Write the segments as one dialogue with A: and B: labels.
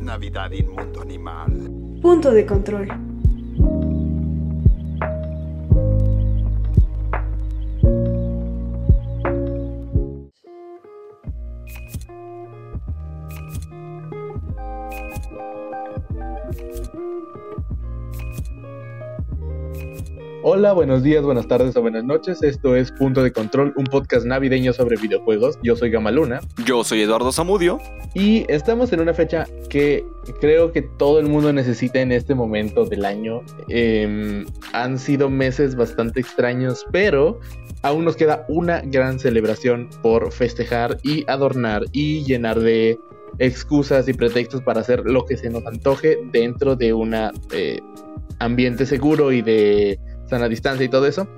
A: Navidad, inmundo animal.
B: Punto de control.
C: Hola, buenos días, buenas tardes o buenas noches. Esto es Punto de Control, un podcast navideño sobre videojuegos. Yo soy Gamaluna.
D: Yo soy Eduardo Zamudio.
C: Y estamos en una fecha que creo que todo el mundo necesita en este momento del año. Em, han sido meses bastante extraños, pero aún nos queda una gran celebración por festejar y adornar y llenar de excusas y pretextos para hacer lo que se nos antoje dentro de un eh, ambiente seguro y de sana distancia y todo eso.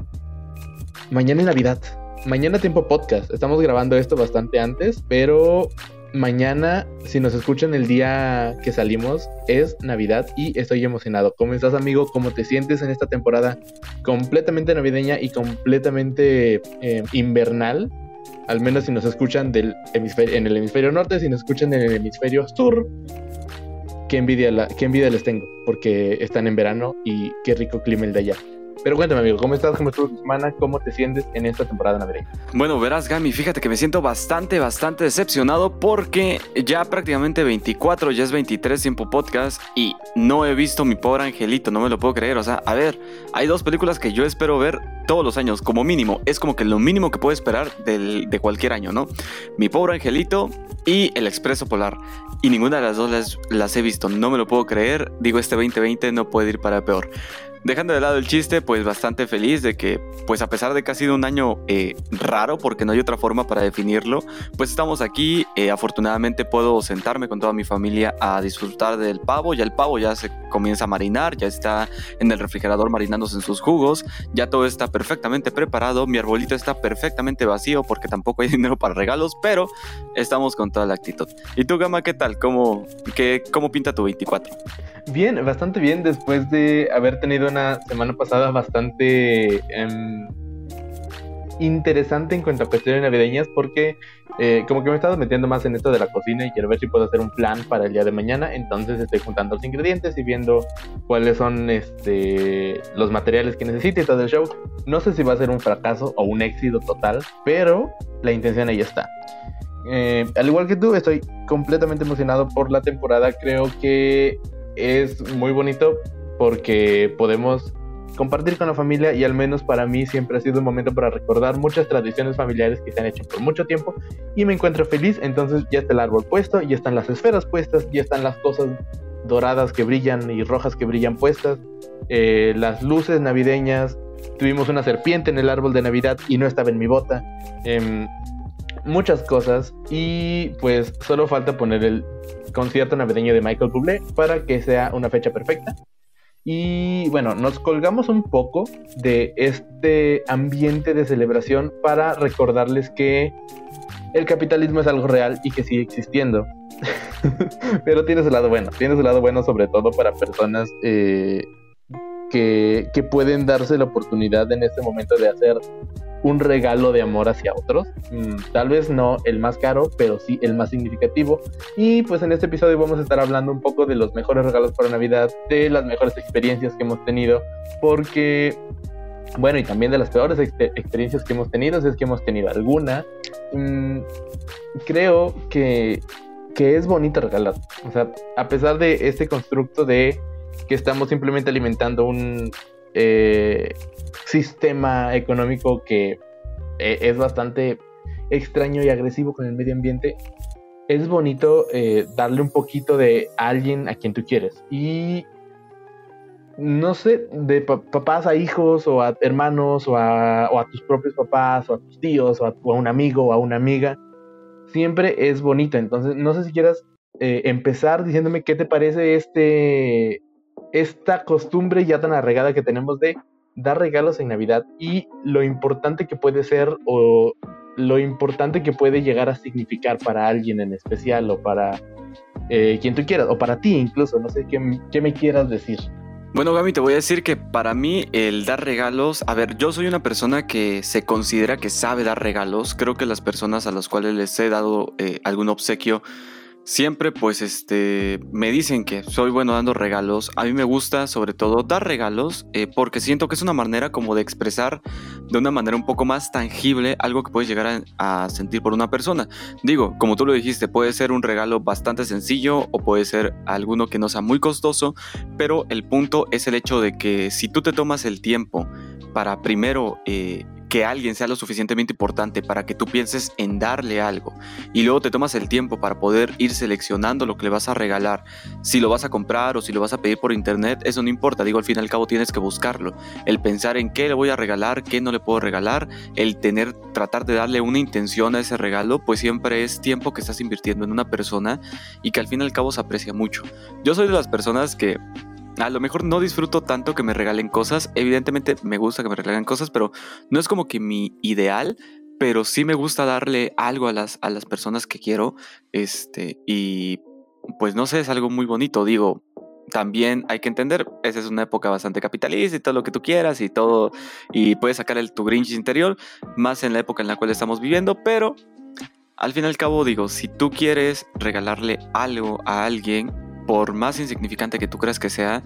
C: Mañana es Navidad. Mañana tiempo podcast. Estamos grabando esto bastante antes, pero mañana, si nos escuchan el día que salimos, es Navidad y estoy emocionado. ¿Cómo estás, amigo? ¿Cómo te sientes en esta temporada completamente navideña y completamente eh, invernal? Al menos si nos escuchan del hemisferio, en el hemisferio norte, si nos escuchan en el hemisferio sur, qué envidia, la, qué envidia les tengo, porque están en verano y qué rico clima el de allá. Pero cuéntame, amigo, ¿cómo estás? ¿Cómo estuvo tu semana? ¿Cómo te sientes en esta temporada navideña?
D: Bueno, verás, Gami, fíjate que me siento bastante, bastante decepcionado porque ya prácticamente 24, ya es 23 tiempo podcast y no he visto mi pobre angelito, no me lo puedo creer. O sea, a ver, hay dos películas que yo espero ver todos los años, como mínimo. Es como que lo mínimo que puedo esperar de cualquier año, ¿no? Mi pobre angelito y El Expreso Polar. Y ninguna de las dos las, las he visto, no me lo puedo creer. Digo, este 2020 no puede ir para peor. Dejando de lado el chiste, pues bastante feliz de que, pues a pesar de que ha sido un año eh, raro, porque no hay otra forma para definirlo, pues estamos aquí. Eh, afortunadamente puedo sentarme con toda mi familia a disfrutar del pavo. Ya el pavo ya se comienza a marinar, ya está en el refrigerador marinándose en sus jugos, ya todo está perfectamente preparado. Mi arbolito está perfectamente vacío porque tampoco hay dinero para regalos, pero estamos con toda la actitud. ¿Y tú, Gama, qué tal? ¿Cómo, qué, cómo pinta tu 24?
C: Bien, bastante bien después de haber tenido una semana pasada bastante em, interesante en cuanto a cuestiones navideñas porque eh, como que me he estado metiendo más en esto de la cocina y quiero ver si puedo hacer un plan para el día de mañana. Entonces estoy juntando los ingredientes y viendo cuáles son este, los materiales que necesite y todo el show. No sé si va a ser un fracaso o un éxito total, pero la intención ahí está. Eh, al igual que tú, estoy completamente emocionado por la temporada. Creo que es muy bonito porque podemos compartir con la familia y al menos para mí siempre ha sido un momento para recordar muchas tradiciones familiares que se han hecho por mucho tiempo y me encuentro feliz, entonces ya está el árbol puesto, ya están las esferas puestas, ya están las cosas doradas que brillan y rojas que brillan puestas, eh, las luces navideñas, tuvimos una serpiente en el árbol de Navidad y no estaba en mi bota, em, muchas cosas y pues solo falta poner el concierto navideño de Michael Bublé para que sea una fecha perfecta. Y bueno, nos colgamos un poco de este ambiente de celebración para recordarles que el capitalismo es algo real y que sigue existiendo. Pero tiene su lado bueno, tiene su lado bueno sobre todo para personas eh, que, que pueden darse la oportunidad en este momento de hacer un regalo de amor hacia otros. Mm, tal vez no el más caro, pero sí el más significativo. Y pues en este episodio vamos a estar hablando un poco de los mejores regalos para Navidad, de las mejores experiencias que hemos tenido, porque, bueno, y también de las peores experiencias que hemos tenido, si es que hemos tenido alguna. Mm, creo que, que es bonito regalar. O sea, a pesar de este constructo de que estamos simplemente alimentando un... Eh, sistema económico que eh, es bastante extraño y agresivo con el medio ambiente, es bonito eh, darle un poquito de alguien a quien tú quieres. Y no sé, de papás a hijos o a hermanos o a, tus propios papás o a tus tíos o a, un amigo o a una amiga, siempre es bonito. Entonces, no sé si quieras empezar diciéndome qué te parece este, esta costumbre ya tan arregada que tenemos de dar regalos en Navidad y lo importante que puede ser o lo importante que puede llegar a significar para alguien en especial o para eh, quien tú quieras o para ti incluso, no sé qué, qué me quieras decir.
D: Bueno, Gaby, te voy a decir que para mí el dar regalos, a ver, yo soy una persona que se considera que sabe dar regalos. Creo que las personas a las cuales les he dado eh, algún obsequio siempre pues este me dicen que soy bueno dando regalos. A mí me gusta sobre todo dar regalos eh, porque siento que es una manera como de expresar de una manera un poco más tangible algo que puedes llegar a, sentir por una persona. Digo, como tú lo dijiste, puede ser un regalo bastante sencillo o puede ser alguno que no sea muy costoso, pero el punto es el hecho de que si tú te tomas el tiempo para primero eh, que alguien sea lo suficientemente importante para que tú pienses en darle algo. Y luego te tomas el tiempo para poder ir seleccionando lo que le vas a regalar, si lo vas a comprar o si lo vas a pedir por internet, eso no importa, digo, al fin y al cabo tienes que buscarlo, el pensar en qué le voy a regalar, qué no le puedo regalar, el tener, tratar de darle una intención a ese regalo, pues siempre es tiempo que estás invirtiendo en una persona y que al fin y al cabo se aprecia mucho. Yo soy de las personas que a lo mejor no disfruto tanto que me regalen cosas. Evidentemente me gusta que me regalen cosas, pero no es como que mi ideal. Pero sí me gusta darle algo a las, a las personas que quiero. Este, y pues no sé, es algo muy bonito. Digo, también hay que entender, esa es una época bastante capitalista y todo lo que tú quieras y todo. Y puedes sacar el tu Grinch interior, más en la época en la cual estamos viviendo, pero al fin y al cabo digo, si tú quieres regalarle algo a alguien, por más insignificante que tú creas que sea,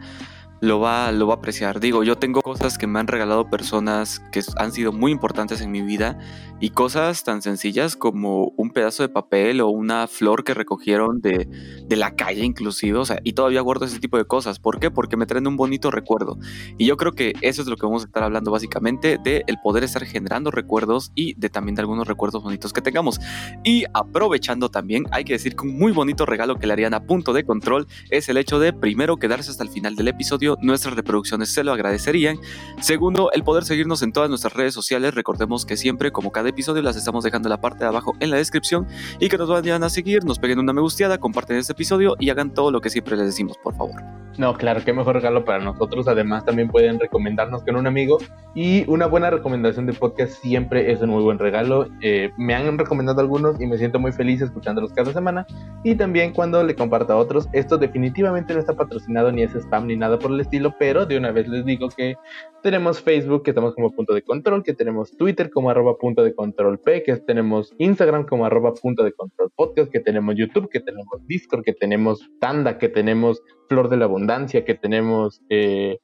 D: lo va, lo va a apreciar. Digo, yo tengo cosas que me han regalado personas que han sido muy importantes en mi vida y cosas tan sencillas como un pedazo de papel o una flor que recogieron de, de, la calle inclusive, o sea, y todavía guardo ese tipo de cosas. ¿Por qué? Porque me traen un bonito recuerdo. Y yo creo que eso es lo que vamos a estar hablando básicamente, de el poder estar generando recuerdos y de también de algunos recuerdos bonitos que tengamos. Y aprovechando también, hay que decir que un muy bonito regalo que le harían a punto de control es el hecho de primero quedarse hasta el final del episodio, nuestras reproducciones se lo agradecerían. Segundo, el poder seguirnos en todas nuestras redes sociales, recordemos que siempre como cada episodio las estamos dejando en la parte de abajo en la descripción y que nos vayan a seguir, nos peguen una me gusteada, comparten este episodio y hagan todo lo que siempre les decimos, por favor.
C: No, claro, qué mejor regalo para nosotros. Además, también pueden recomendarnos con un amigo y una buena recomendación de podcast siempre es un muy buen regalo. Eh, me han recomendado algunos y me siento muy feliz escuchándolos cada semana y también cuando le comparto a otros. Esto definitivamente no está patrocinado ni es spam ni nada por el estilo, pero de una vez les digo que tenemos Facebook, que estamos como punto de control, que tenemos Twitter como arroba punto de control P, que tenemos Instagram como arroba punto de control podcast, que tenemos YouTube, que tenemos Discord, que tenemos Tanda, que tenemos Flor de la Abundancia, que tenemos eh,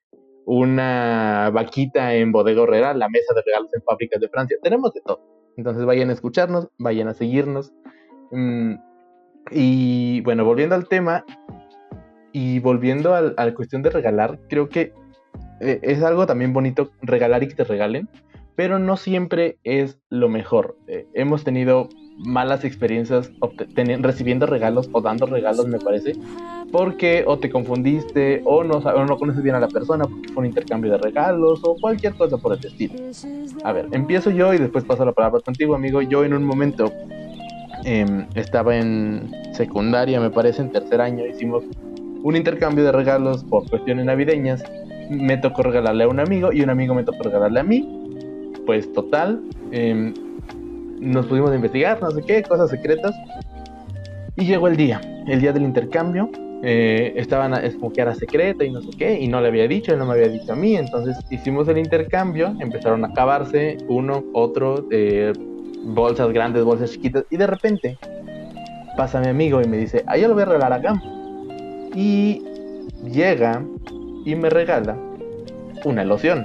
C: una vaquita en Bodega Herrera, la mesa de regalos en fábricas de Francia. Tenemos de todo. Entonces vayan a escucharnos, vayan a seguirnos. Mm, y bueno, volviendo al tema y volviendo a la cuestión de regalar, creo que eh, es algo también bonito regalar y que te regalen, pero no siempre es lo mejor. Eh, hemos tenido malas experiencias recibiendo regalos o dando regalos, me parece, porque o te confundiste o no, o no conoces bien a la persona porque fue un intercambio de regalos o cualquier cosa por el estilo. A ver, empiezo yo y después paso la palabra contigo, amigo. Yo en un momento em, estaba en secundaria, me parece, en tercer año, hicimos un intercambio de regalos por cuestiones navideñas me tocó regalarle a un amigo y un amigo me tocó regalarle a mí. Pues total, em, nos pudimos investigar, no sé qué, cosas secretas. Y llegó el día, el día del intercambio. Eh, estaban, es como que era secreta y no sé qué, y no le había dicho, él no me había dicho a mí. Entonces hicimos el intercambio, empezaron a acabarse uno, otro, eh, bolsas grandes, bolsas chiquitas, y de repente pasa mi amigo y me dice, ah, yo lo voy a regalar acá. Y llega y me regala una loción.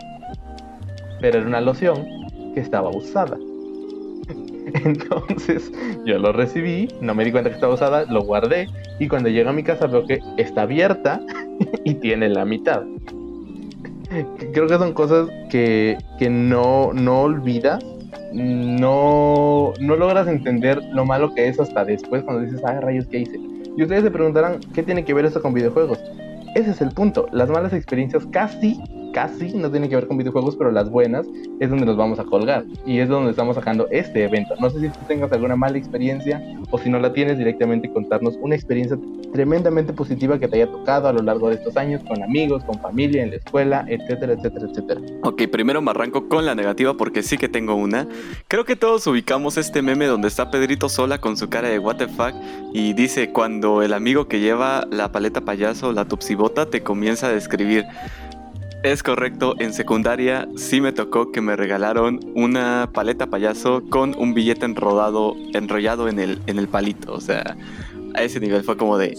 C: Pero era una loción que estaba usada. Entonces yo lo recibí, no me di cuenta que estaba usada, lo guardé y cuando llego a mi casa veo que está abierta y tiene la mitad. Creo que son cosas que, que no, no olvidas, no, no logras entender lo malo que es hasta después cuando dices, ay rayos, ¿qué hice? Y ustedes se preguntarán, ¿qué tiene que ver esto con videojuegos? Ese es el punto. Las malas experiencias casi, casi no tienen que ver con videojuegos, pero las buenas es donde nos vamos a colgar. Y es donde estamos sacando este evento. No sé si tú tengas alguna mala experiencia o si no la tienes, directamente contarnos una experiencia tremendamente positiva que te haya tocado a lo largo de estos años con amigos, con familia, en la escuela, etcétera, etcétera, etcétera.
D: Ok, primero me arranco con la negativa porque sí que tengo una. Creo que todos ubicamos este meme donde está Pedrito sola con su cara de fuck y dice cuando el amigo que lleva la paleta payaso, la tupsibota, te comienza a describir. Es correcto, en secundaria sí me tocó que me regalaron una paleta payaso con un billete enrollado en el, en el palito. O sea, a ese nivel fue como de,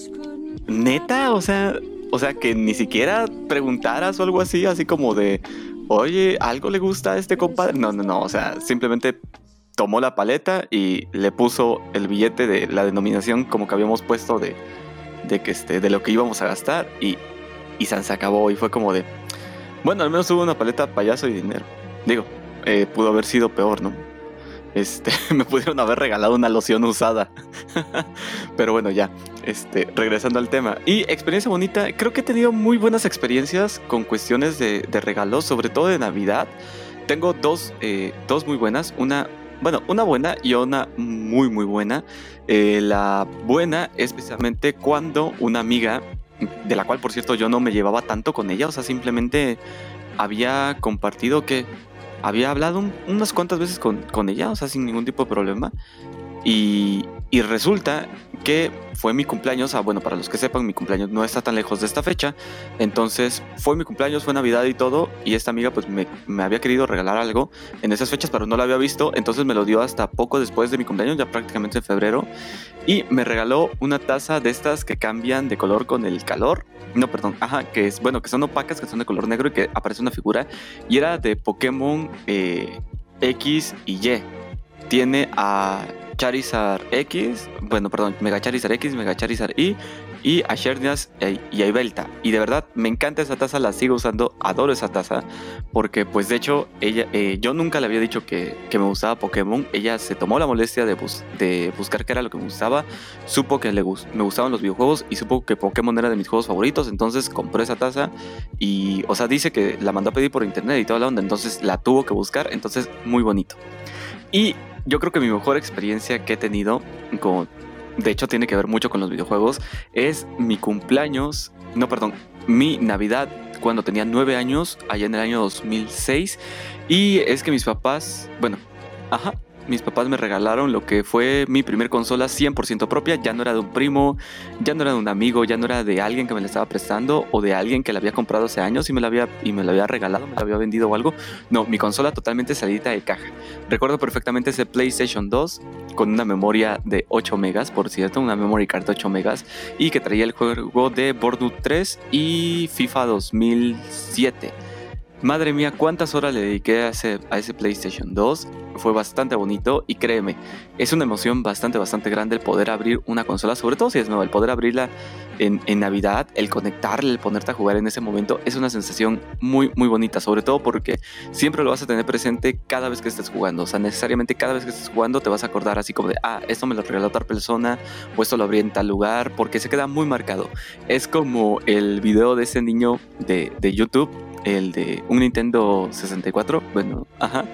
D: neta, o sea, o sea, que ni siquiera preguntaras o algo así, así como de, oye, ¿algo le gusta a este compadre? No, no, no, o sea, simplemente tomó la paleta y le puso el billete de la denominación como que habíamos puesto de, de, que este, de lo que íbamos a gastar y, y se acabó y fue como de, bueno, al menos hubo una paleta payaso y dinero. Digo, eh, pudo haber sido peor, ¿no? Este, me pudieron haber regalado una loción usada. Pero bueno, ya. Este, regresando al tema. Y experiencia bonita, creo que he tenido muy buenas experiencias con cuestiones de, regalos, sobre todo de Navidad. Tengo dos, eh, dos muy buenas. Una, bueno, una buena y una muy, muy buena. Eh, la buena es cuando una amiga, de la cual por cierto yo no me llevaba tanto con ella, o sea, simplemente había compartido que había hablado unas cuantas veces con, con, ella, o sea, sin ningún tipo de problema. Y, y resulta que fue mi cumpleaños, ah, bueno, para los que sepan, mi cumpleaños no está tan lejos de esta fecha, entonces fue mi cumpleaños, fue Navidad y todo, y esta amiga pues me, me, había querido regalar algo en esas fechas, pero no lo había visto, entonces me lo dio hasta poco después de mi cumpleaños, ya prácticamente en febrero, y me regaló una taza de estas que cambian de color con el calor, no, perdón, ajá, que es, bueno, que son opacas, que son de color negro y que aparece una figura, y era de Pokémon eh, X y Y. Tiene a Charizard X, bueno, perdón, Mega Charizard X, Mega Charizard Y y a Shernias y a Ibelta. Y de verdad, me encanta esa taza, la sigo usando, adoro esa taza, porque pues de hecho, ella, eh, yo nunca le había dicho que, me gustaba Pokémon, ella se tomó la molestia de, de buscar qué era lo que me gustaba, supo que le me gustaban los videojuegos y supo que Pokémon era de mis juegos favoritos, entonces compró esa taza y, o sea, dice que la mandó a pedir por internet y toda la onda, entonces la tuvo que buscar, entonces muy bonito. Y yo creo que mi mejor experiencia que he tenido, como de hecho tiene que ver mucho con los videojuegos, es mi cumpleaños, no, perdón, mi Navidad cuando tenía nueve años, allá en el año 2006. Y es que mis papás, bueno, ajá, mis papás me regalaron lo que fue mi primer consola 100% propia. Ya no era de un primo, ya no era de un amigo, ya no era de alguien que me la estaba prestando o de alguien que la había comprado hace años y me la había, y me la había regalado, me la había vendido o algo. No, mi consola totalmente salida de caja. Recuerdo perfectamente ese PlayStation 2 con una memoria de 8 megas, por cierto, una memory card de 8 megas y que traía el juego de Bordeaux 3 y FIFA 2007 Madre mía, cuántas horas le dediqué a ese, PlayStation 2. Fue bastante bonito y créeme, es una emoción bastante, bastante grande el poder abrir una consola, sobre todo si es nueva, el poder abrirla en, en Navidad, el conectarle, el ponerte a jugar en ese momento, es una sensación muy, muy bonita, sobre todo porque siempre lo vas a tener presente cada vez que estés jugando. O sea, necesariamente cada vez que estés jugando te vas a acordar así como de, ah, esto me lo regaló otra persona, o esto lo abrí en tal lugar, porque se queda muy marcado. Es como el video de ese niño de, de YouTube el de un Nintendo 64, bueno, ajá,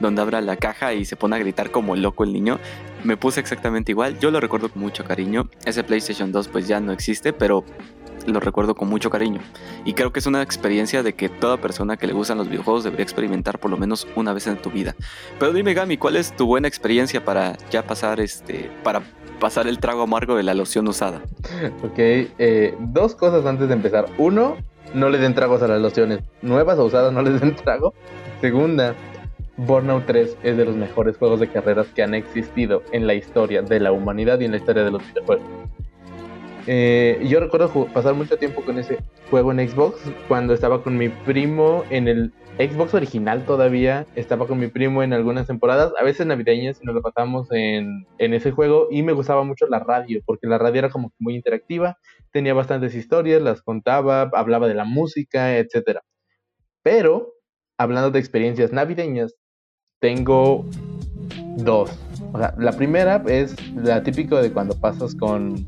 D: donde abra la caja y se pone a gritar como loco el niño. Me puse exactamente igual, yo lo recuerdo con mucho cariño. Ese PlayStation 2 pues ya no existe, pero lo recuerdo con mucho cariño. Y creo que es una experiencia de que toda persona que le gustan los videojuegos debería experimentar por lo menos una vez en tu vida. Pero dime Gami, ¿cuál es tu buena experiencia para ya pasar este, para pasar el trago amargo de la loción usada?
C: Ok, eh, dos cosas antes de empezar. Uno, no les den tragos a las lociones nuevas o usadas, no les den trago. Segunda, Burnout 3 es de los mejores juegos de carreras que han existido en la historia de la humanidad y en la historia de los videojuegos. Eh, yo recuerdo pasar mucho tiempo con ese juego en Xbox cuando estaba con mi primo en el Xbox original todavía. Estaba con mi primo en algunas temporadas, a veces navideñas, y nos lo pasamos en, en ese juego. Y me gustaba mucho la radio, porque la radio era como muy interactiva tenía bastantes historias, las contaba, hablaba de la música, etc. Pero, hablando de experiencias navideñas, tengo dos. O sea, la primera es la típica de cuando pasas con,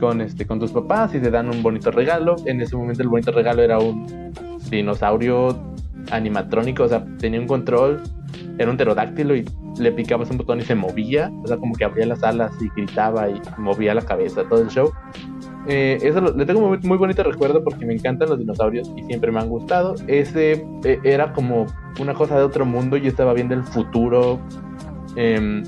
C: con, este, con tus papás y te dan un bonito regalo. En ese momento el bonito regalo era un dinosaurio animatrónico, o sea, tenía un control, era un pterodáctilo y le picabas un botón y se movía, o sea, como que abría las alas y gritaba y movía la cabeza, todo el show. Eh, eso le tengo muy, muy, bonito recuerdo porque me encantan los dinosaurios y siempre me han gustado. Ese eh, era como una cosa de otro mundo. Yo estaba viendo el futuro. Em,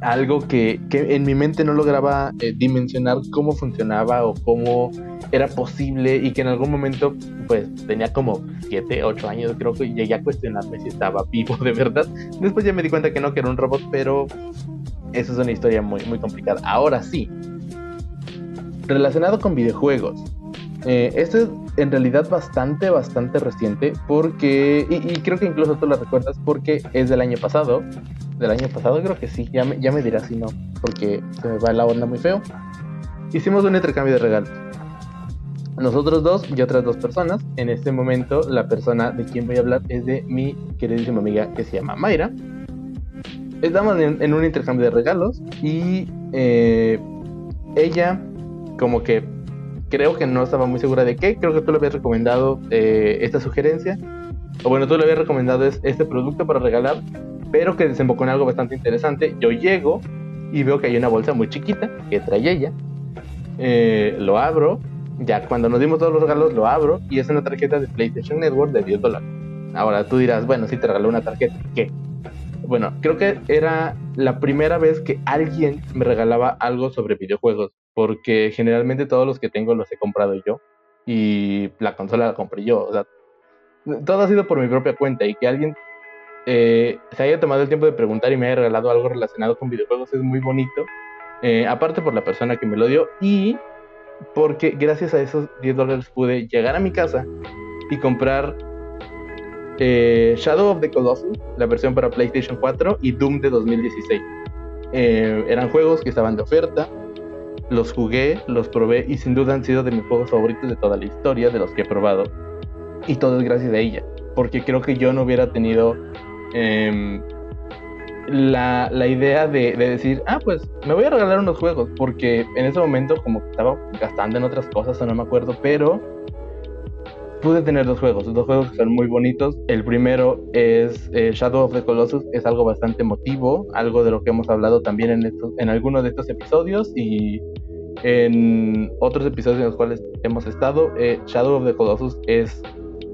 C: algo que, que, en mi mente no lograba eh, dimensionar cómo funcionaba o cómo era posible y que en algún momento, pues tenía como 7, 8 años, creo que llegué a cuestionarme si estaba vivo de verdad. Después ya me di cuenta que no, que era un robot, pero eso es una historia muy, muy complicada. Ahora sí, relacionado con videojuegos. Eh, esto es en realidad bastante, bastante reciente porque, y, creo que incluso tú lo recuerdas porque es del año pasado. Del año pasado creo que sí, ya me dirás si no, porque se me va la onda muy feo. Hicimos un intercambio de regalos. Nosotros dos y otras dos personas. En este momento la persona de quien voy a hablar es de mi queridísima amiga que se llama Mayra. Estamos en, un intercambio de regalos y eh, ella como que creo que no estaba muy segura de qué. Creo que tú le habías recomendado eh, esta sugerencia. O bueno, tú le habías recomendado este producto para regalar, pero que desembocó en algo bastante interesante. Yo llego y veo que hay una bolsa muy chiquita que trae ella. Eh, lo abro. Ya cuando nos dimos todos los regalos, lo abro y es una tarjeta de PlayStation Network de 10 dólares. Ahora tú dirás, bueno, si te regaló una tarjeta, ¿qué? Bueno, creo que era la primera vez que alguien me regalaba algo sobre videojuegos porque generalmente todos los que tengo los he comprado yo y la consola la compré yo. O sea, todo ha sido por mi propia cuenta y que alguien eh, se haya tomado el tiempo de preguntar y me haya regalado algo relacionado con videojuegos es muy bonito. Eh, aparte por la persona que me lo dio y porque gracias a esos 10 dólares pude llegar a mi casa y comprar eh, Shadow of the Colossus, la versión para PlayStation 4 y Doom de 2016. eran juegos que estaban de oferta los jugué, los probé y sin duda han sido de mis juegos favoritos de toda la historia, de los que he probado. Y todo es gracias a ella, porque creo que yo no hubiera tenido em, la, idea de, decir, ah, pues me voy a regalar unos juegos, porque en ese momento como estaba gastando en otras cosas o no me acuerdo, pero pude tener dos juegos, dos juegos que son muy bonitos. El primero es eh, Shadow of the Colossus, es algo bastante emotivo, algo de lo que hemos hablado también en, estos, en algunos de estos episodios y en otros episodios en los cuales hemos estado. Eh, Shadow of the Colossus es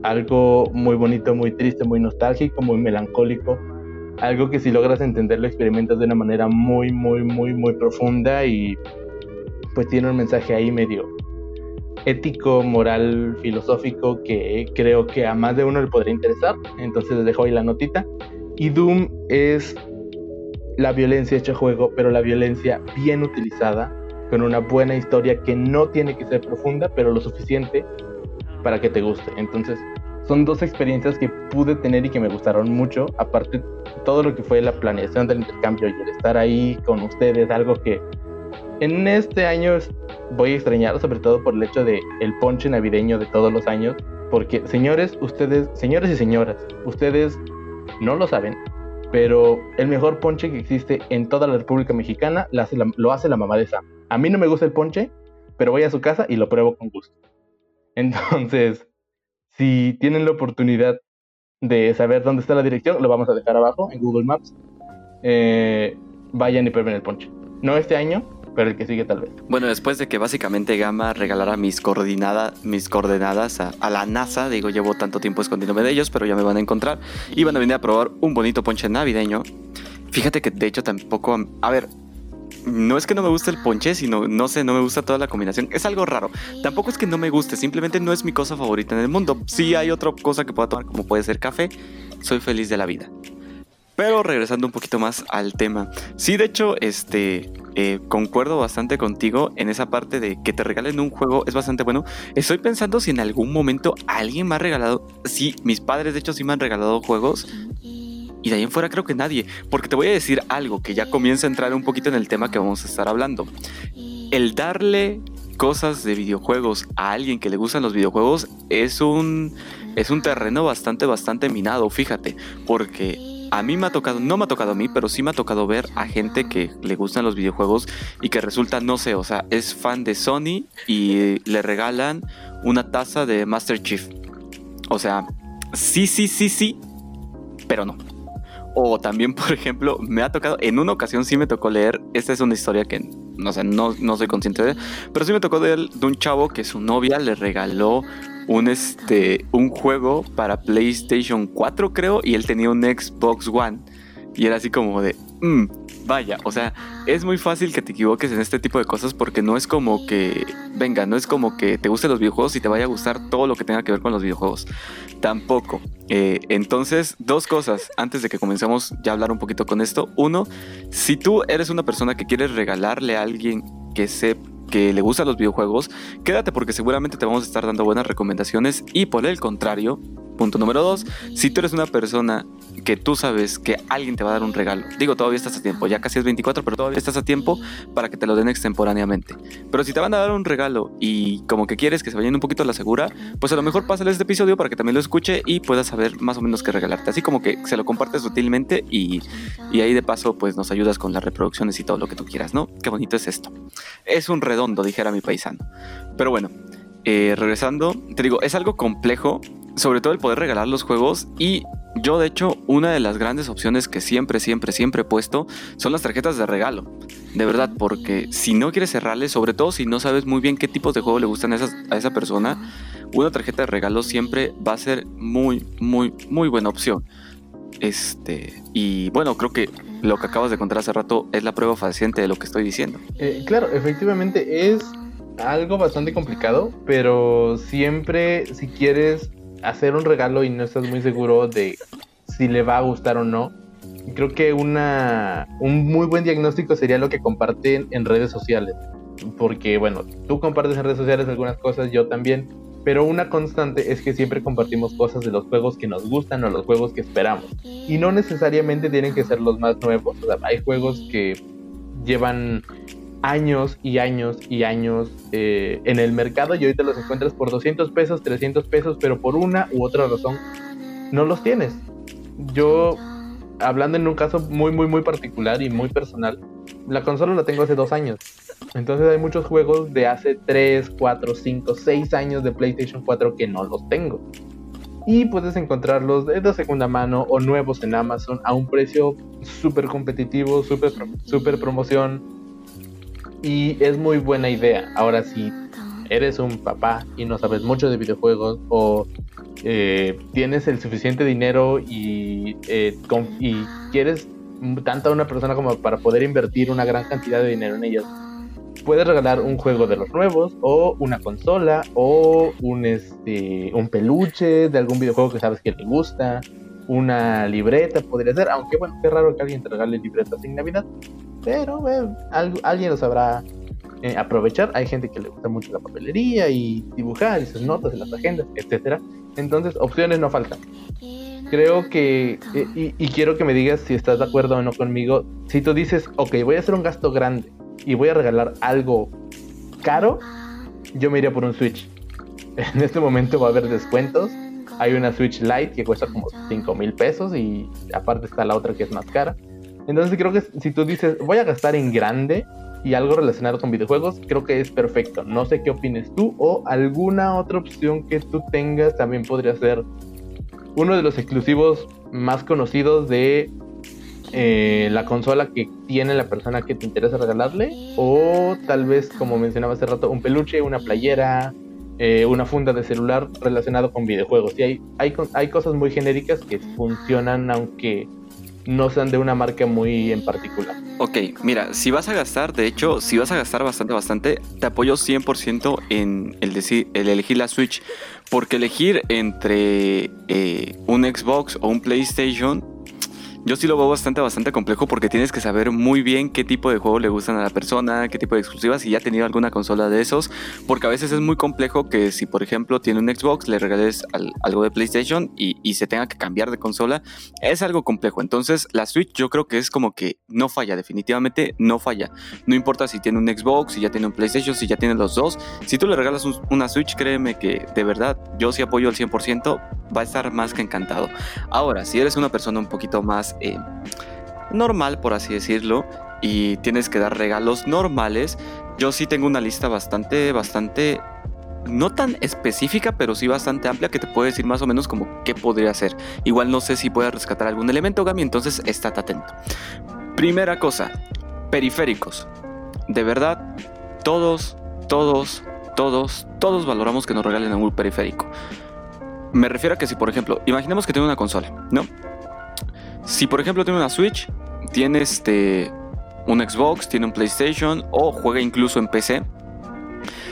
C: algo muy bonito, muy triste, muy nostálgico, muy melancólico. Algo que si logras entender lo experimentas de una manera muy, muy, muy, muy profunda y pues tiene un mensaje ahí medio ético, moral, filosófico que creo que a más de uno le podría interesar. Entonces les dejo ahí la notita. Y Doom es la violencia hecha juego, pero la violencia bien utilizada, con una buena historia que no tiene que ser profunda, pero lo suficiente para que te guste. Entonces, son dos experiencias que pude tener y que me gustaron mucho. Aparte, todo lo que fue la planeación del intercambio y el estar ahí con ustedes, algo que en este año voy a extrañar, sobre todo por el hecho de el ponche navideño de todos los años, porque señores, ustedes, señores y señoras, ustedes no lo saben, pero el mejor ponche que existe en toda la República Mexicana lo hace la, lo hace la mamá de Sam. A mí no me gusta el ponche, pero voy a su casa y lo pruebo con gusto. Entonces, si tienen la oportunidad de saber dónde está la dirección, lo vamos a dejar abajo en Google Maps. Eh, vayan y prueben el ponche. No este año, pero el que sigue tal vez.
D: Bueno, después de que básicamente Gama regalara mis, mis coordenadas a, la NASA, digo, llevo tanto tiempo escondiéndome de ellos, pero ya me van a encontrar y van a venir a probar un bonito ponche navideño. Fíjate que de hecho tampoco, a ver, no es que no me guste el ponche, sino, no sé, no me gusta toda la combinación. Es algo raro. Tampoco es que no me guste, simplemente no es mi cosa favorita en el mundo. Si hay otra cosa que pueda tomar, como puede ser café. Soy feliz de la vida. Pero regresando un poquito más al tema. Sí, de hecho, este, eh, concuerdo bastante contigo en esa parte de que te regalen un juego es bastante bueno. Estoy pensando si en algún momento alguien me ha regalado, sí, mis padres de hecho sí me han regalado juegos. Y de ahí en fuera creo que nadie, porque te voy a decir algo que ya comienza a entrar un poquito en el tema que vamos a estar hablando. El darle cosas de videojuegos a alguien que le gustan los videojuegos es un es un terreno bastante bastante minado, fíjate, porque a mí me ha tocado, no me ha tocado a mí, pero sí me ha tocado ver a gente que le gustan los videojuegos y que resulta, no sé, o sea, es fan de Sony y le regalan una taza de Master Chief. O sea, sí, sí, sí, sí, pero no. O también, por ejemplo, me ha tocado, en una ocasión sí me tocó leer, esta es una historia que no sé, no, no soy consciente de, pero sí me tocó de, de un chavo que su novia le regaló un, este, un juego para PlayStation 4, creo, y él tenía un Xbox One. Y era así como de, mm, vaya, o sea, es muy fácil que te equivoques en este tipo de cosas porque no es como que, venga, no es como que te gusten los videojuegos y te vaya a gustar todo lo que tenga que ver con los videojuegos. Tampoco. Eh, entonces, dos cosas antes de que comencemos ya a hablar un poquito con esto. Uno, si tú eres una persona que quieres regalarle a alguien que, se, que le gustan los videojuegos, quédate porque seguramente te vamos a estar dando buenas recomendaciones y por el contrario, punto número dos, si tú eres una persona que tú sabes que alguien te va a dar un regalo, digo, todavía estás a tiempo, ya casi es 24, pero todavía estás a tiempo para que te lo den extemporáneamente. Pero si te van a dar un regalo y como que quieres que se vayan un poquito a la segura, pues a lo mejor pásale este episodio para que también lo escuche y puedas saber más o menos qué regalarte. Así como que se lo compartes sutilmente y, y ahí de paso pues nos ayudas con las reproducciones y todo lo que tú quieras, ¿no? Qué bonito es esto. Es un redondo, dijera mi paisano. Pero bueno, eh, regresando, te digo, es algo complejo, sobre todo el poder regalar los juegos y yo de hecho una de las grandes opciones que siempre, siempre, siempre he puesto son las tarjetas de regalo. De verdad, porque si no quieres cerrarle, sobre todo si no sabes muy bien qué tipos de juego le gustan a, a esa persona, una tarjeta de regalo siempre va a ser muy, muy, muy buena opción. Este, y bueno, creo que lo que acabas de contar hace rato es la prueba fehaciente de lo que estoy diciendo.
C: Eh, claro, efectivamente es algo bastante complicado, pero siempre si quieres hacer un regalo y no estás muy seguro de si le va a gustar o no, creo que una, un muy buen diagnóstico sería lo que comparten en redes sociales. Porque bueno, tú compartes en redes sociales algunas cosas, yo también, pero una constante es que siempre compartimos cosas de los juegos que nos gustan o los juegos que esperamos. Y no necesariamente tienen que ser los más nuevos. O sea, hay juegos que llevan años y años y años eh, en el mercado y ahorita los encuentras por 200 pesos, 300 pesos, pero por una u otra razón no los tienes. Yo, hablando en un caso muy, muy, muy particular y muy personal, la consola la tengo hace dos años. Entonces hay muchos juegos de hace 3, 4, 5, 6 años de PlayStation 4 que no los tengo. Y puedes encontrarlos de, segunda mano o nuevos en Amazon a un precio súper competitivo, súper super promoción. Y es muy buena idea. Ahora, si eres un papá y no sabes mucho de videojuegos o eh, tienes el suficiente dinero y, eh, y quieres tanta una persona como para poder invertir una gran cantidad de dinero en ellos, puedes regalar un juego de los nuevos o una consola o un este un peluche de algún videojuego que sabes que te gusta una libreta podría ser aunque bueno qué raro que alguien te regale libretas sin navidad pero eh, alguien lo sabrá eh, aprovechar hay gente que le gusta mucho la papelería y dibujar y sus notas en las agendas etcétera entonces opciones no faltan creo que, y, y, quiero que me digas si estás de acuerdo o no conmigo, si tú dices, ok, voy a hacer un gasto grande y voy a regalar algo caro, yo me iría por un Switch. En este momento va a haber descuentos. Hay una Switch Lite que cuesta como 5 mil pesos y aparte está la otra que es más cara. Entonces creo que si tú dices, voy a gastar en grande y algo relacionado con videojuegos, creo que es perfecto. No sé qué opines tú o alguna otra opción que tú tengas también podría ser uno de los exclusivos más conocidos de eh, la consola que tiene la persona que te interesa regalarle o tal vez como mencionaba hace rato un peluche, una playera, eh, una funda de celular relacionado con videojuegos. Y hay, hay, hay cosas muy genéricas que funcionan aunque no sean de una marca muy en particular.
D: Ok, mira, si vas a gastar, de hecho, si vas a gastar bastante, bastante, te apoyo 100% en el, decir, el elegir la Switch, porque elegir entre eh, un Xbox o un PlayStation yo sí lo veo bastante, bastante complejo porque tienes que saber muy bien qué tipo de juego le gustan a la persona, qué tipo de exclusivas, si ya ha tenido alguna consola de esos, porque a veces es muy complejo que si por ejemplo tiene un Xbox, le regales algo de PlayStation y, se tenga que cambiar de consola, es algo complejo. Entonces la Switch yo creo que es como que no falla, definitivamente no falla. No importa si tiene un Xbox, si ya tiene un PlayStation, si ya tiene los dos, si tú le regalas una Switch, créeme que de verdad yo sí apoyo al 100%, va a estar más que encantado. Ahora, si eres una persona un poquito más eh, normal, por así decirlo, y tienes que dar regalos normales, yo sí tengo una lista bastante, bastante, no tan específica, pero sí bastante amplia que te puede decir más o menos como qué podría hacer. Igual no sé si puedes rescatar algún elemento, Gami, entonces estate atento. Primera cosa, periféricos. De verdad, todos, todos, todos, todos valoramos que nos regalen un periférico. Me refiero a que si, por ejemplo, imaginemos que tiene una consola, ¿no? Si por ejemplo tiene una Switch, tiene este un Xbox, tiene un PlayStation o juega incluso en PC.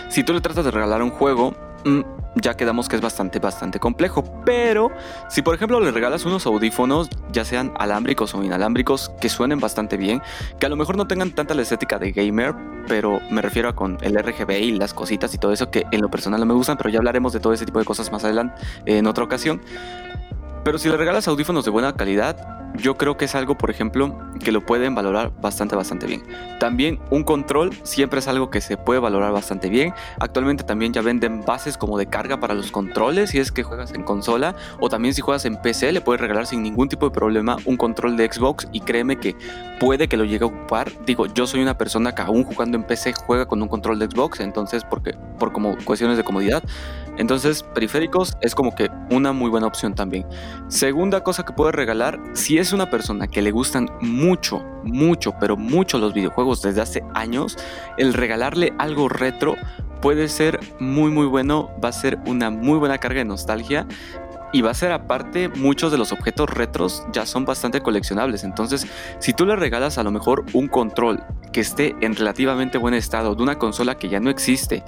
D: Si tú le tratas de regalar un juego, mm, ya quedamos que es bastante, bastante complejo. Pero si por ejemplo le regalas unos audífonos, ya sean alámbricos o inalámbricos, que suenen bastante bien, que a lo mejor no tengan tanta la estética de gamer, pero me refiero a con el RGB y las cositas y todo eso que en lo personal no me gustan, pero ya hablaremos de todo ese tipo de cosas más adelante en otra ocasión. Pero si le regalas audífonos de buena calidad, yo creo que es algo, por ejemplo, que lo pueden valorar bastante, bastante bien. También un control siempre es algo que se puede valorar bastante bien. Actualmente también ya venden bases como de carga para los controles si es que juegas en consola o también si juegas en PC le puedes regalar sin ningún tipo de problema un control de Xbox y créeme que puede que lo llegue a ocupar. Digo, yo soy una persona que aún jugando en PC juega con un control de Xbox, entonces porque por como cuestiones de comodidad. Entonces, periféricos es como que una muy buena opción también. Segunda cosa que puedes regalar, si es una persona que le gustan mucho, mucho, pero mucho los videojuegos desde hace años, el regalarle algo retro puede ser muy muy bueno, va a ser una muy buena carga de nostalgia y va a ser aparte muchos de los objetos retros ya son bastante coleccionables. Entonces, si tú le regalas a lo mejor un control que esté en relativamente buen estado de una consola que ya no existe,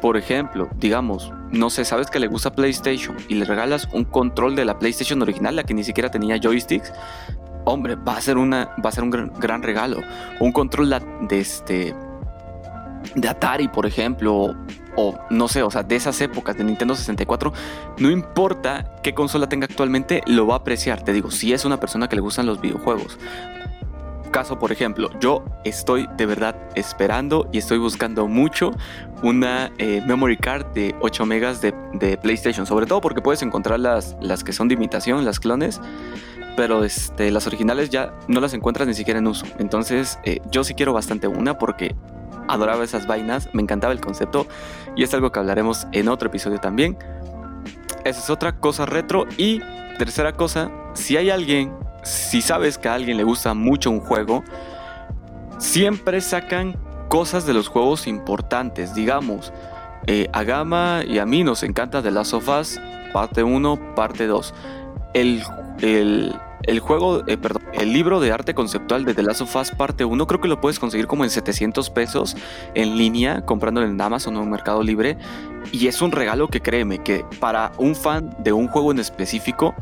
D: por ejemplo, digamos, no sé, sabes que le gusta PlayStation y le regalas un control de la PlayStation original, la que ni siquiera tenía joysticks, hombre, va a ser una va a ser un gran, regalo. Un control de este de Atari, por ejemplo, o no sé, o sea, de esas épocas de Nintendo 64, no importa qué consola tenga actualmente, lo va a apreciar. Te digo, si es una persona que le gustan los videojuegos caso, por ejemplo, yo estoy de verdad esperando y estoy buscando mucho una eh, memory card de 8 megas de, PlayStation, sobre todo porque puedes encontrar las, las que son de imitación, las clones, pero este, las originales ya no las encuentras ni siquiera en uso. Entonces, eh, yo sí quiero bastante una porque adoraba esas vainas, me encantaba el concepto y es algo que hablaremos en otro episodio también. Esa es otra cosa retro y tercera cosa, si hay alguien si sabes que a alguien le gusta mucho un juego, siempre sacan cosas de los juegos importantes. Digamos, eh, a Gama y a mí nos encanta The Last of Us, parte 1, parte 2. El, el, juego, eh, el libro de arte conceptual de The Last of Us, parte 1, creo que lo puedes conseguir como en 700 pesos en línea, comprándolo en Amazon o en Mercado Libre. Y es un regalo que créeme que para un fan de un juego en específico,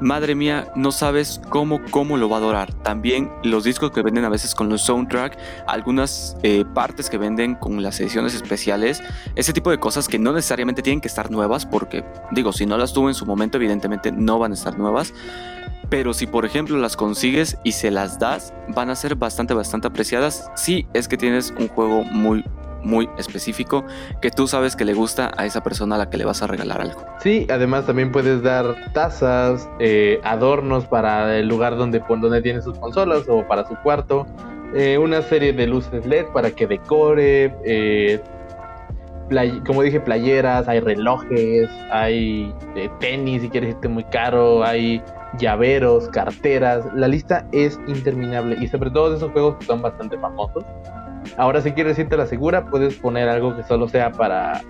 D: madre mía, no sabes cómo, cómo lo va a adorar. También los discos que venden a veces con los soundtrack, algunas eh, partes que venden con las ediciones especiales, ese tipo de cosas que no necesariamente tienen que estar nuevas, porque digo, si no las tuvo en su momento, evidentemente no van a estar nuevas. Pero si por ejemplo las consigues y se las das, van a ser bastante, bastante apreciadas si es que tienes un juego muy, muy específico que tú sabes que le gusta a esa persona a la que le vas a regalar algo.
C: Sí, además también puedes dar tazas, eh, adornos para el lugar donde, donde tiene sus consolas o para su cuarto, eh, una serie de luces LED para que decore, eh, como dije, playeras, hay relojes, hay tenis si quieres irte muy caro, hay llaveros, carteras, la lista es interminable y sobre todo de esos juegos que son bastante famosos. Ahora si quieres irte a la segura, puedes poner algo que solo sea para,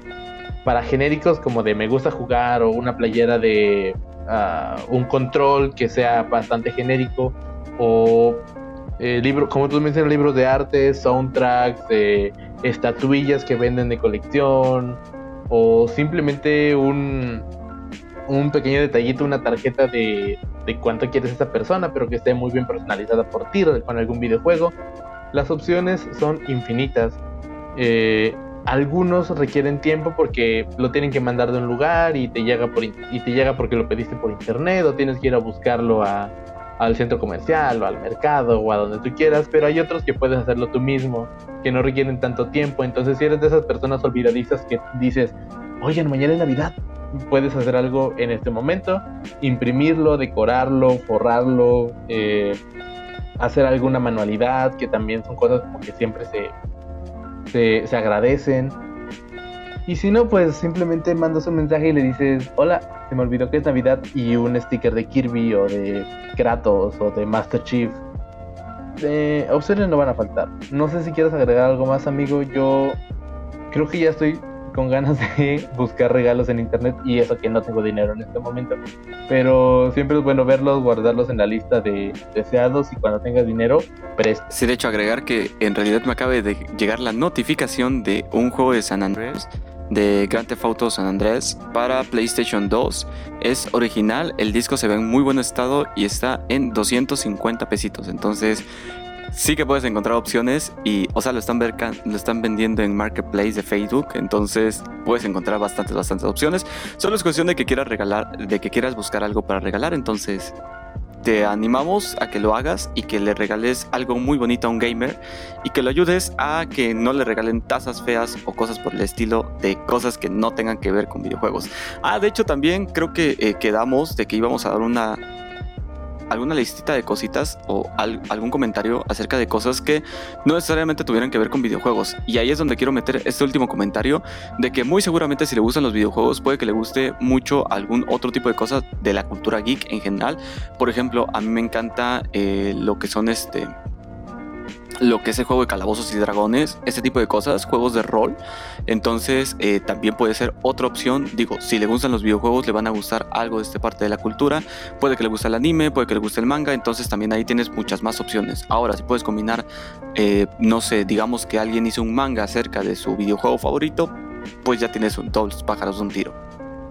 C: para genéricos como de me gusta jugar o una playera de ah, un control que sea bastante genérico o eh, como tú mencionas, libros de arte, soundtracks, estatuillas que venden de colección o simplemente un, un pequeño detallito, una tarjeta de, de cuánto quieres esa persona, pero que esté muy bien personalizada por ti con algún videojuego. Las opciones son infinitas. Eh, algunos requieren tiempo porque lo tienen que mandar de un lugar y te llega por y te llega porque lo pediste por internet o tienes que ir a buscarlo al centro comercial o al mercado o a donde tú quieras, pero hay otros que puedes hacerlo tú mismo, que no requieren tanto tiempo. Entonces, si eres de esas personas olvidadizas que dices, oye, mañana es Navidad, puedes hacer algo en este momento, imprimirlo, decorarlo, forrarlo, eh, hacer alguna manualidad, que también son cosas como que siempre se, se, agradecen. Y si no, pues simplemente mandas un mensaje y le dices, hola, se me olvidó que es Navidad y un sticker de Kirby o de Kratos o de Master Chief. opciones no van a faltar. No sé si quieres agregar algo más, amigo. Yo creo que ya estoy con ganas de buscar regalos en internet y eso que no tengo dinero en este momento. Pero siempre es bueno verlos, guardarlos en la lista de deseados y cuando tengas dinero, presta.
D: Sí, de hecho agregar que en realidad me acaba de llegar la notificación de un juego de San Andreas de Grand Theft Auto San Andrés para PlayStation 2. Es original, el disco se ve en muy buen estado y está en 250 pesitos. Entonces, sí que puedes encontrar opciones y, o sea, lo están, lo están vendiendo en Marketplace de Facebook, entonces puedes encontrar bastantes, bastantes opciones. Solo es cuestión de que quieras regalar, de que quieras buscar algo para regalar, entonces te animamos a que lo hagas y que le regales algo muy bonito a un gamer y que lo ayudes a que no le regalen tazas feas o cosas por el estilo de cosas que no tengan que ver con videojuegos. Ah, de hecho también creo que eh, quedamos de que íbamos a dar una alguna listita de cositas o algún comentario acerca de cosas que no necesariamente tuvieran que ver con videojuegos. Y ahí es donde quiero meter este último comentario de que muy seguramente si le gustan los videojuegos puede que le guste mucho algún otro tipo de cosas de la cultura geek en general. Por ejemplo, a mí me encanta eh, lo que son este lo que es el juego de calabozos y dragones, este tipo de cosas, juegos de rol. Entonces eh, también puede ser otra opción. Digo, si le gustan los videojuegos, le van a gustar algo de esta parte de la cultura. Puede que le guste el anime, puede que le guste el manga. Entonces también ahí tienes muchas más opciones. Ahora, si puedes combinar, eh, no sé, digamos que alguien hizo un manga acerca de su videojuego favorito, pues ya tienes un, dos pájaros de un tiro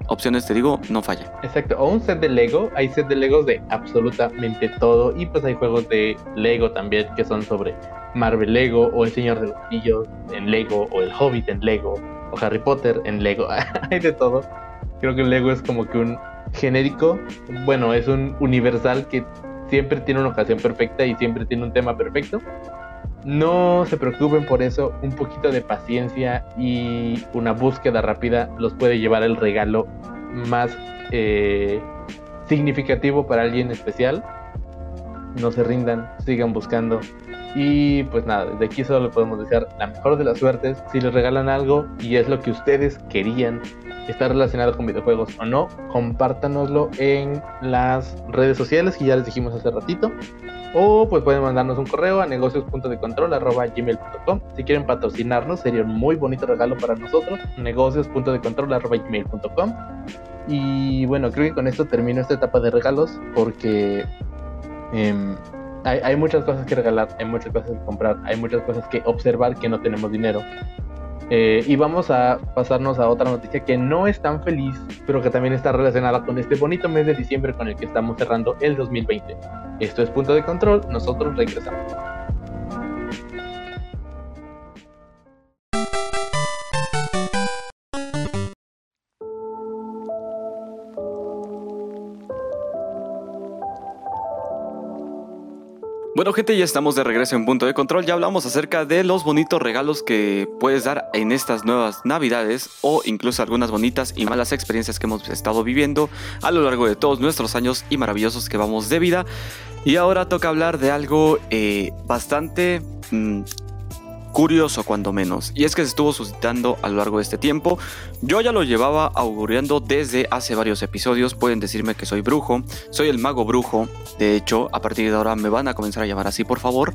D: opciones, te digo, no falla.
C: Exacto, o un set de Lego, hay set de Legos de absolutamente todo y pues hay juegos de Lego también que son sobre Marvel Lego o El Señor de los Anillos en Lego o El Hobbit en Lego o Harry Potter en Lego, hay de todo. Creo que el Lego es como que un genérico, bueno, es un universal que siempre tiene una ocasión perfecta y siempre tiene un tema perfecto. No se preocupen por eso, un poquito de paciencia y una búsqueda rápida los puede llevar el regalo más eh, significativo para alguien especial. No se rindan, sigan buscando. Y pues nada, desde aquí solo podemos desear la mejor de las suertes. Si les regalan algo y es lo que ustedes querían, está relacionado con videojuegos o no, compártanoslo en las redes sociales que ya les dijimos hace ratito. O pues pueden mandarnos un correo a negocios.decontrol.gmail.com Si quieren patrocinarnos, sería un muy bonito regalo para nosotros. negocios.decontrol.gmail.com Y bueno, creo que con esto termino esta etapa de regalos porque em, hay, hay muchas cosas que regalar, hay muchas cosas que comprar, hay muchas cosas que observar que no tenemos dinero. Eh, y vamos a pasarnos a otra noticia que no es tan feliz, pero que también está relacionada con este bonito mes de diciembre con el que estamos cerrando el 2020. Esto es punto de control, nosotros regresamos.
D: Bueno gente, ya estamos de regreso en Punto de Control. Ya hablamos acerca de los bonitos regalos que puedes dar en estas nuevas navidades o incluso algunas bonitas y malas experiencias que hemos estado viviendo a lo largo de todos nuestros años y maravillosos que vamos de vida. Y ahora toca hablar de algo eh, bastante mm, curioso cuando menos, y es que se estuvo suscitando a lo largo de este tiempo. Yo ya lo llevaba auguriando desde hace varios episodios, pueden decirme que soy brujo, soy el mago brujo, de hecho, a partir de ahora me van a comenzar a llamar así, por favor.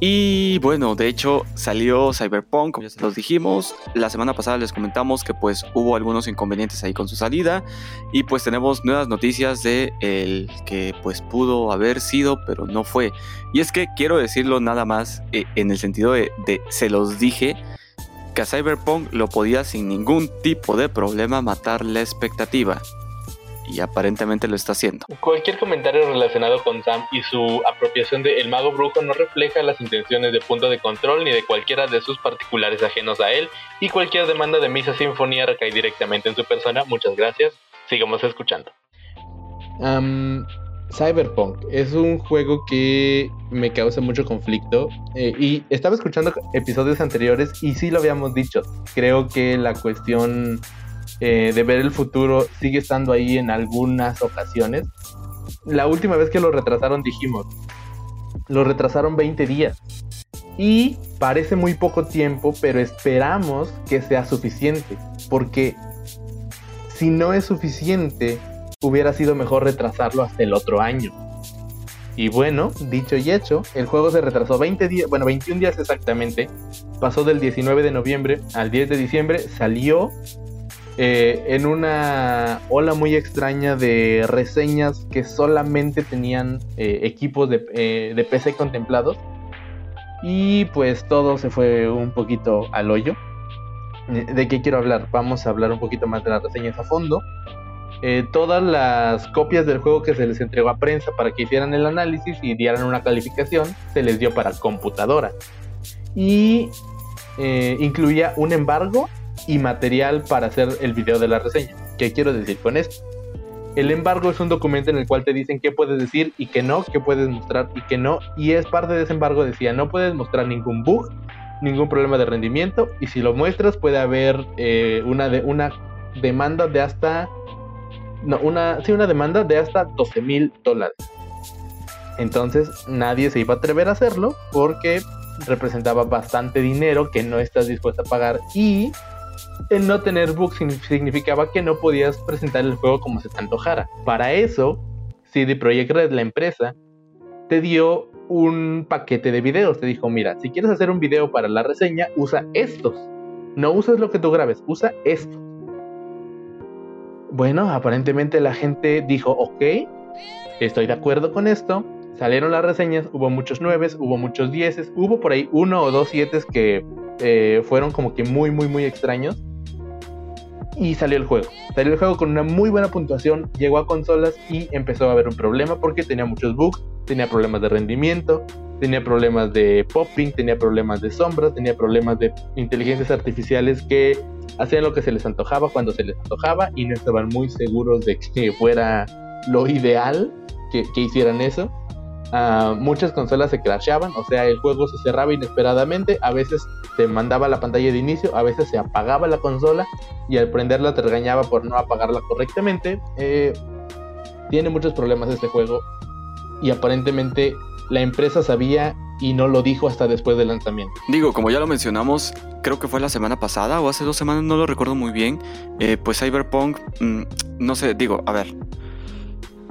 D: Y bueno, de hecho salió Cyberpunk, como ya los dijimos. La semana pasada les comentamos que pues hubo algunos inconvenientes ahí con su salida. Y pues tenemos nuevas noticias de el que pues pudo haber sido, pero no fue. Y es que quiero decirlo nada más eh, en el sentido de, de se los dije que a Cyberpunk lo podía sin ningún tipo de problema matar la expectativa y aparentemente lo está haciendo.
C: Cualquier comentario relacionado con Sam y su apropiación de El Mago Brujo no refleja las intenciones de Punto de Control ni de cualquiera de sus particulares ajenos a él y cualquier demanda de Misa Sinfonía recae directamente en su persona. Muchas gracias. Sigamos escuchando. Cyberpunk es un juego que me causa mucho conflicto eh, y estaba escuchando episodios anteriores y sí lo habíamos dicho. Creo que la cuestión eh, de ver el futuro sigue estando ahí en algunas ocasiones. La última vez que lo retrasaron dijimos, lo retrasaron 20 días. Y parece muy poco tiempo, pero esperamos que sea suficiente. Porque si no es suficiente, hubiera sido mejor retrasarlo hasta el otro año. Y bueno, dicho y hecho, el juego se retrasó 20 días, bueno, 21 días exactamente. Pasó del 19 de noviembre al 10 de diciembre, salió eh, en una ola muy extraña de reseñas que solamente tenían eh, equipos de, eh, de, PC contemplados. Y pues todo se fue un poquito al hoyo. ¿De qué quiero hablar? Vamos a hablar un poquito más de las reseñas a fondo. Todas las copias del juego que se les entregó a prensa para que hicieran el análisis y dieran una calificación, se les dio para computadora. Y incluía un embargo y material para hacer el video de la reseña. ¿Qué quiero decir con esto? El embargo es un documento en el cual te dicen qué puedes decir y qué no, qué puedes mostrar y qué no. Y es parte de ese embargo decía, no puedes mostrar ningún bug, ningún problema de rendimiento. Y si lo muestras puede haber eh, una, de, una demanda de hasta... No, una, sí, una demanda de hasta 12 mil dólares. Entonces nadie se iba a atrever a hacerlo porque representaba bastante dinero que no estás dispuesto a pagar y el no tener bugs significaba que no podías presentar el juego como se te antojara. Para eso, CD Projekt Red, la empresa, te dio un paquete de videos. Te dijo, mira, si quieres hacer un video para la reseña, usa estos. No uses lo que tú grabes, usa esto. Bueno, aparentemente la gente dijo, ok, estoy de acuerdo con esto. Salieron las reseñas, hubo muchos nueves, hubo muchos dieces, hubo por ahí uno o dos siete que eh, fueron como que muy, muy, muy extraños. Y salió el juego. Salió el juego con una muy buena puntuación, llegó a consolas y empezó a haber un problema porque tenía muchos bugs, tenía problemas de rendimiento, tenía problemas de popping, tenía problemas de sombras, tenía problemas de inteligencias artificiales que hacían lo que se les antojaba cuando se les antojaba y no estaban muy seguros de que fuera lo ideal que, que hicieran eso. Ah, muchas consolas se crashaban, o sea, el juego se cerraba inesperadamente, a veces te mandaba la pantalla de inicio, a veces se apagaba la consola y al prenderla te regañaba por no apagarla correctamente. Eh, tiene muchos problemas este juego y aparentemente la empresa sabía y no lo dijo hasta después del lanzamiento.
D: Digo, como ya lo mencionamos, creo que fue la semana pasada o hace dos semanas, no lo recuerdo muy bien, eh, pues Cyberpunk, mm, no sé, digo, a ver,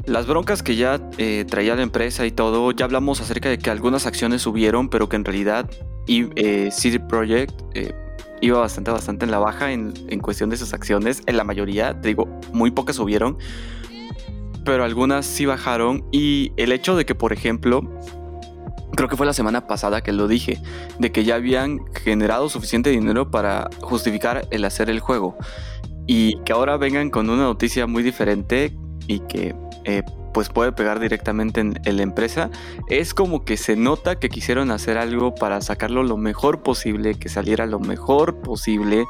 D: las broncas que ya eh, traía la empresa y todo, ya hablamos acerca de que algunas acciones subieron, pero que en realidad eh, CD Projekt eh, iba bastante, bastante en la baja en, cuestión de sus acciones. En la mayoría, digo, muy pocas subieron, pero algunas sí bajaron. Y el hecho de que, por ejemplo, creo que fue la semana pasada que lo dije, de que ya habían generado suficiente dinero para justificar el hacer el juego. Y que ahora vengan con una noticia muy diferente y que eh, pues puede pegar directamente en, la empresa. Es como que se nota que quisieron hacer algo para sacarlo lo mejor posible, que saliera lo mejor posible,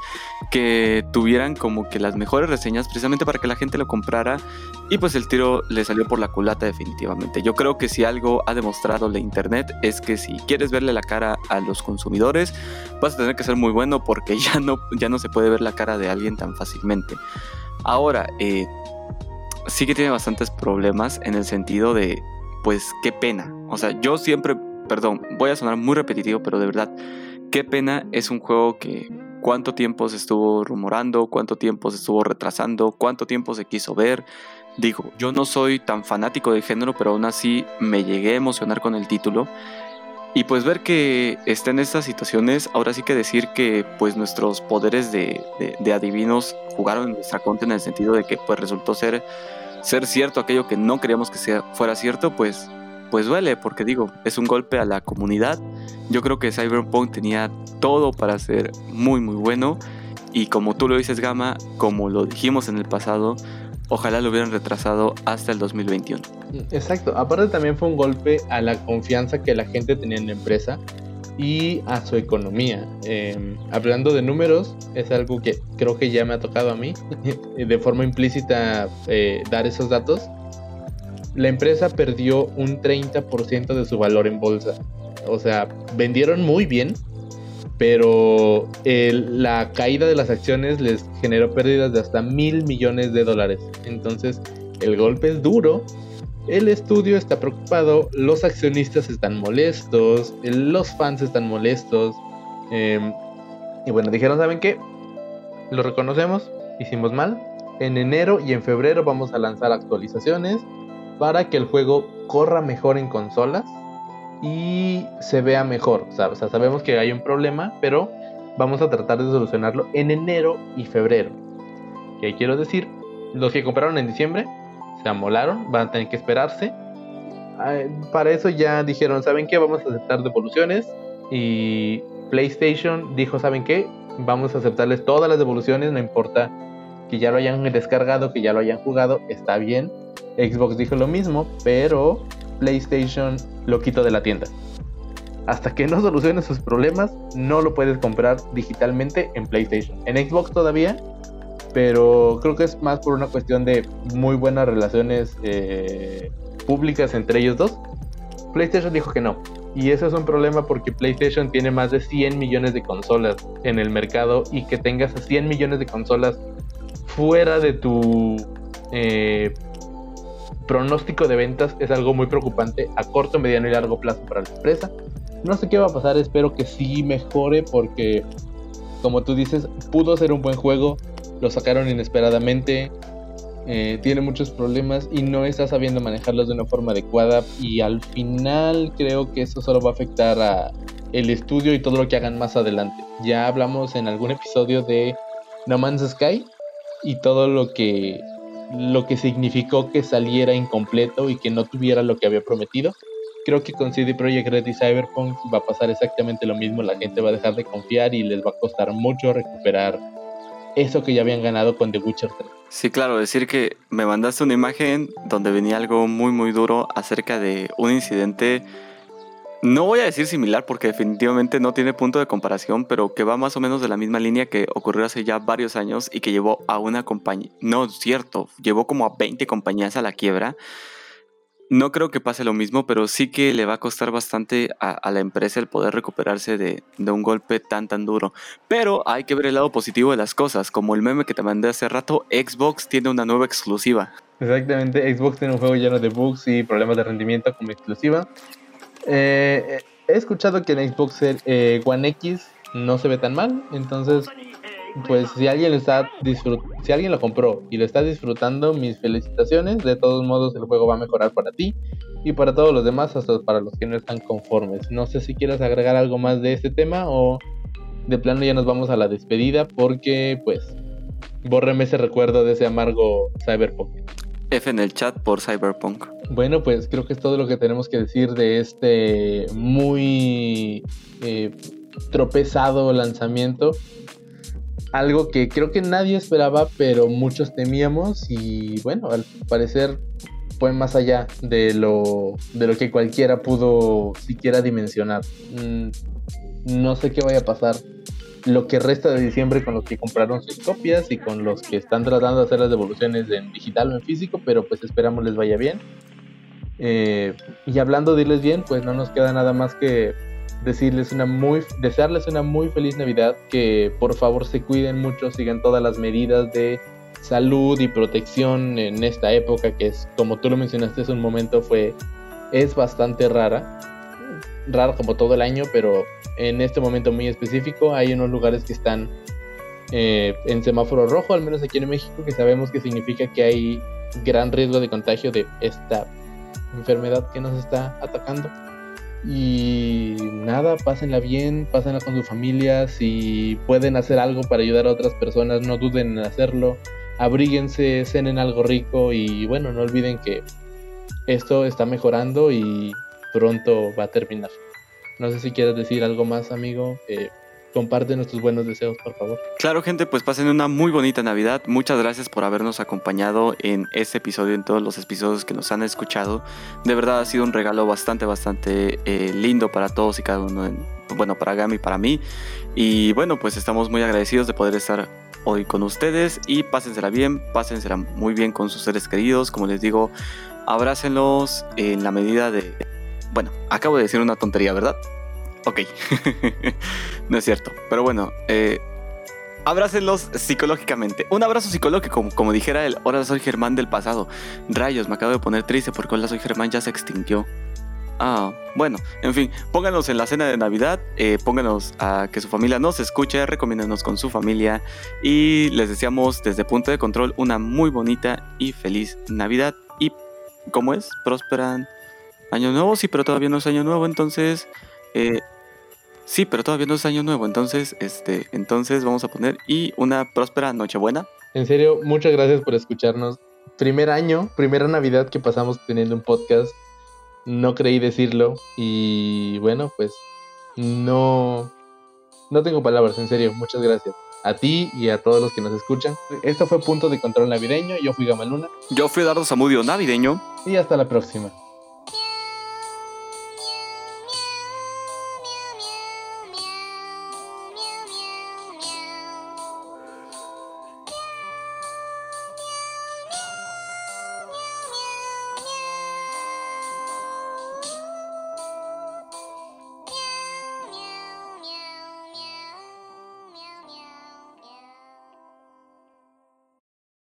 D: que tuvieran como que las mejores reseñas precisamente para que la gente lo comprara y pues el tiro le salió por la culata definitivamente. Yo creo que si algo ha demostrado la internet es que si quieres verle la cara a los consumidores vas a tener que ser muy bueno porque ya no, ya no se puede ver la cara de alguien tan fácilmente. Ahora, eh, sí que tiene bastantes problemas en el sentido de, pues, qué pena. O sea, yo siempre, perdón, voy a sonar muy repetitivo, pero de verdad, qué pena es un juego que cuánto tiempo se estuvo rumorando, cuánto tiempo se estuvo retrasando, cuánto tiempo se quiso ver. Digo, yo no soy tan fanático del género, pero aún así me llegué a emocionar con el título. Y pues ver que está en estas situaciones, ahora sí que decir que pues nuestros poderes de, de, adivinos jugaron en nuestra contra en el sentido de que pues resultó ser, ser cierto aquello que no queríamos que sea, fuera cierto, pues, pues duele, porque digo, es un golpe a la comunidad. Yo creo que Cyberpunk tenía todo para ser muy muy bueno y como tú lo dices Gama, como lo dijimos en el pasado, ojalá lo hubieran retrasado hasta el 2021.
C: Exacto, aparte también fue un golpe a la confianza que la gente tenía en la empresa y a su economía. Em, hablando de números, es algo que creo que ya me ha tocado a mí, de forma implícita eh, dar esos datos. La empresa perdió un 30% de su valor en bolsa. O sea, vendieron muy bien, pero la caída de las acciones les generó pérdidas de hasta mil millones de dólares. Entonces, el golpe es duro. El estudio está preocupado, los accionistas están molestos, los fans están molestos. Em, y bueno, dijeron, ¿saben qué? Lo reconocemos, hicimos mal. En enero y en febrero vamos a lanzar actualizaciones para que el juego corra mejor en consolas y se vea mejor. O sea, sabemos que hay un problema, pero vamos a tratar de solucionarlo en enero y febrero. ¿Qué quiero decir? Los que compraron en diciembre se amolaron, van a tener que esperarse. Para eso ya dijeron, ¿saben qué? Vamos a aceptar devoluciones. Y PlayStation dijo, ¿saben qué? vamos a aceptarles todas las devoluciones, no importa que ya lo hayan descargado, que ya lo hayan jugado, está bien. Xbox dijo lo mismo, pero PlayStation lo quitó de la tienda. Hasta que no solucione sus problemas, no lo puedes comprar digitalmente en PlayStation. En Xbox todavía, pero creo que es más por una cuestión de muy buenas relaciones eh, públicas entre ellos dos. PlayStation dijo que no. Y eso es un problema porque PlayStation tiene más de 100 millones de consolas en el mercado y que tengas 100 millones de consolas fuera de tu eh, pronóstico de ventas es algo muy preocupante a corto, mediano y largo plazo para la empresa. No sé qué va a pasar, espero que sí mejore porque, como tú dices, pudo ser un buen juego, lo sacaron inesperadamente, eh, tiene muchos problemas y no está sabiendo manejarlos de una forma adecuada y al final creo que eso solo va a afectar a el estudio y todo lo que hagan más adelante. Ya hablamos en algún episodio de No Man's Sky y todo lo que lo que significó que saliera incompleto y que no tuviera lo que había prometido. Creo que con CD Projekt Red y Cyberpunk va a pasar exactamente lo mismo, la gente va a dejar de confiar y les va a costar mucho recuperar eso que ya habían ganado con The Witcher 3.
D: Sí, claro, decir que me mandaste una imagen donde venía algo muy muy duro acerca de un incidente, no voy a decir similar porque definitivamente no tiene punto de comparación, pero que va más o menos de la misma línea que ocurrió hace ya varios años y que llevó a una compañía, no cierto, llevó como a 20 compañías a la quiebra no creo que pase lo mismo, pero sí que le va a costar bastante a, la empresa el poder recuperarse de, un golpe tan tan duro. Pero hay que ver el lado positivo de las cosas, como el meme que te mandé hace rato, Xbox tiene una nueva exclusiva.
C: Exactamente, Xbox tiene un juego lleno de bugs y problemas de rendimiento como exclusiva. Eh, he escuchado que en Xbox eh, One X no se ve tan mal, entonces pues si alguien está si alguien lo compró y lo está disfrutando, mis felicitaciones. De todos modos, el juego va a mejorar para ti y para todos los demás, hasta para los que no están conformes. No sé si quieres agregar algo más de este tema o de plano ya nos vamos a la despedida porque pues bórreme ese recuerdo de ese amargo Cyberpunk.
D: F en el chat por Cyberpunk.
C: Bueno, pues creo que es todo lo que tenemos que decir de este muy eh, tropezado lanzamiento algo que creo que nadie esperaba, pero muchos temíamos y bueno, al parecer fue más allá de lo, de lo que cualquiera pudo siquiera dimensionar. Mm, no sé qué vaya a pasar lo que resta de diciembre con los que compraron sus copias y con los que están tratando de hacer las devoluciones en digital o en físico, pero pues esperamos les vaya bien. Eh, y hablando de irles bien, pues no nos queda nada más que decirles una muy, desearles una muy feliz Navidad, que por favor se cuiden mucho, sigan todas las medidas de salud y protección en esta época que es, como tú lo mencionaste, es un momento fue, es bastante rara, rara como todo el año, pero en este momento muy específico hay unos lugares que están eh, en semáforo rojo, al menos aquí en México, que sabemos que significa que hay gran riesgo de contagio de esta enfermedad que nos está atacando. Y nada, pásenla bien, pásenla con su familia. Si pueden hacer algo para ayudar a otras personas, no duden en hacerlo. Abríguense, cenen algo rico y bueno, no olviden que esto está mejorando y pronto va a terminar. No sé si quieres decir algo más, amigo. Eh, comparte nuestros buenos deseos, por favor.
D: Claro, gente, pues pasen una muy bonita Navidad. Muchas gracias por habernos acompañado en este episodio, en todos los episodios que nos han escuchado. De verdad ha sido un regalo bastante, bastante eh, lindo para todos y cada uno. bueno, para Gami y para mí. Y bueno, pues estamos muy agradecidos de poder estar hoy con ustedes y pásensela bien, pásensela muy bien con sus seres queridos. Como les digo, abrácenlos en la medida de... Bueno, acabo de decir una tontería, ¿verdad? Ok, no es cierto. Pero bueno, eh, abrácenlos psicológicamente. Un abrazo psicológico, como, dijera él. Ahora soy Germán del pasado. Rayos, me acabo de poner triste porque ahora soy Germán ya se extinguió. Ah, bueno, en fin, pónganos en la cena de Navidad, eh, pónganos a que su familia nos escuche, recomiéndenos con su familia y les deseamos desde Punto de Control una muy bonita y feliz Navidad. Y, ¿cómo es? ¿Prosperan Año Nuevo? Sí, pero todavía no es Año Nuevo, entonces... Eh, Sí, pero todavía no es año nuevo, entonces, este, entonces vamos a poner y una próspera Nochebuena.
C: En serio, muchas gracias por escucharnos. Primer año, primera Navidad que pasamos teniendo un podcast. No creí decirlo y bueno, pues no No tengo palabras, en serio, muchas gracias. A ti y a todos los que nos escuchan. Esto fue Punto de Control Navideño, yo fui Gamaluna
D: Yo fui Dardo Zamudio navideño.
C: y hasta la próxima.